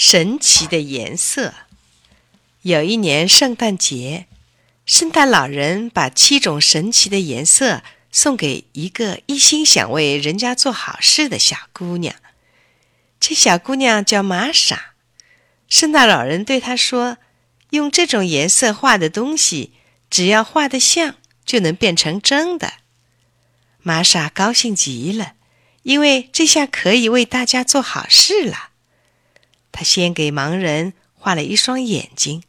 神奇的颜色。有一年圣诞节，圣诞老人把七种神奇的颜色送给一个一心想为人家做好事的小姑娘。这小姑娘叫玛莎。圣诞老人对她说：“用这种颜色画的东西，只要画得像，就能变成真的。”玛莎高兴极了，因为这下可以为大家做好事了。他先给盲人画了一双眼睛，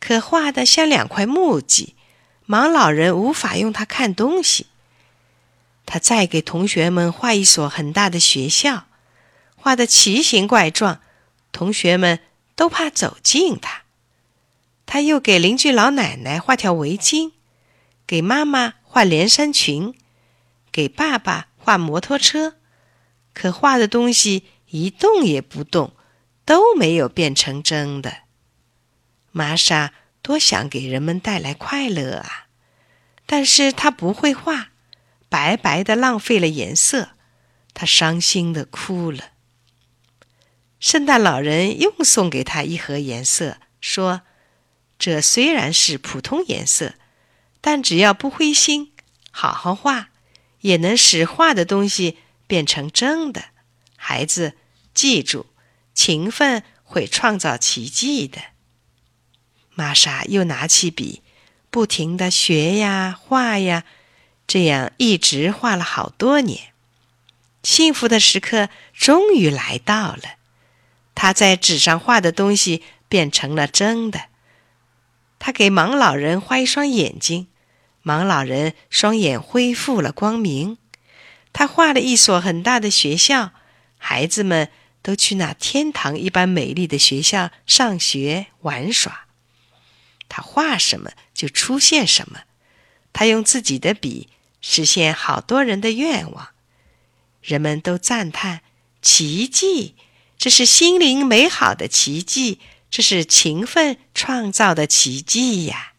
可画的像两块木屐，盲老人无法用它看东西。他再给同学们画一所很大的学校，画的奇形怪状，同学们都怕走近他。他又给邻居老奶奶画条围巾，给妈妈画连衫裙，给爸爸画摩托车，可画的东西一动也不动。都没有变成真的。玛莎多想给人们带来快乐啊，但是她不会画，白白的浪费了颜色，她伤心的哭了。圣诞老人又送给她一盒颜色，说：“这虽然是普通颜色，但只要不灰心，好好画，也能使画的东西变成真的。孩子，记住。”勤奋会创造奇迹的。玛莎又拿起笔，不停的学呀画呀，这样一直画了好多年。幸福的时刻终于来到了，他在纸上画的东西变成了真的。他给盲老人画一双眼睛，盲老人双眼恢复了光明。他画了一所很大的学校，孩子们。都去那天堂一般美丽的学校上学玩耍。他画什么就出现什么，他用自己的笔实现好多人的愿望。人们都赞叹：奇迹！这是心灵美好的奇迹，这是勤奋创造的奇迹呀！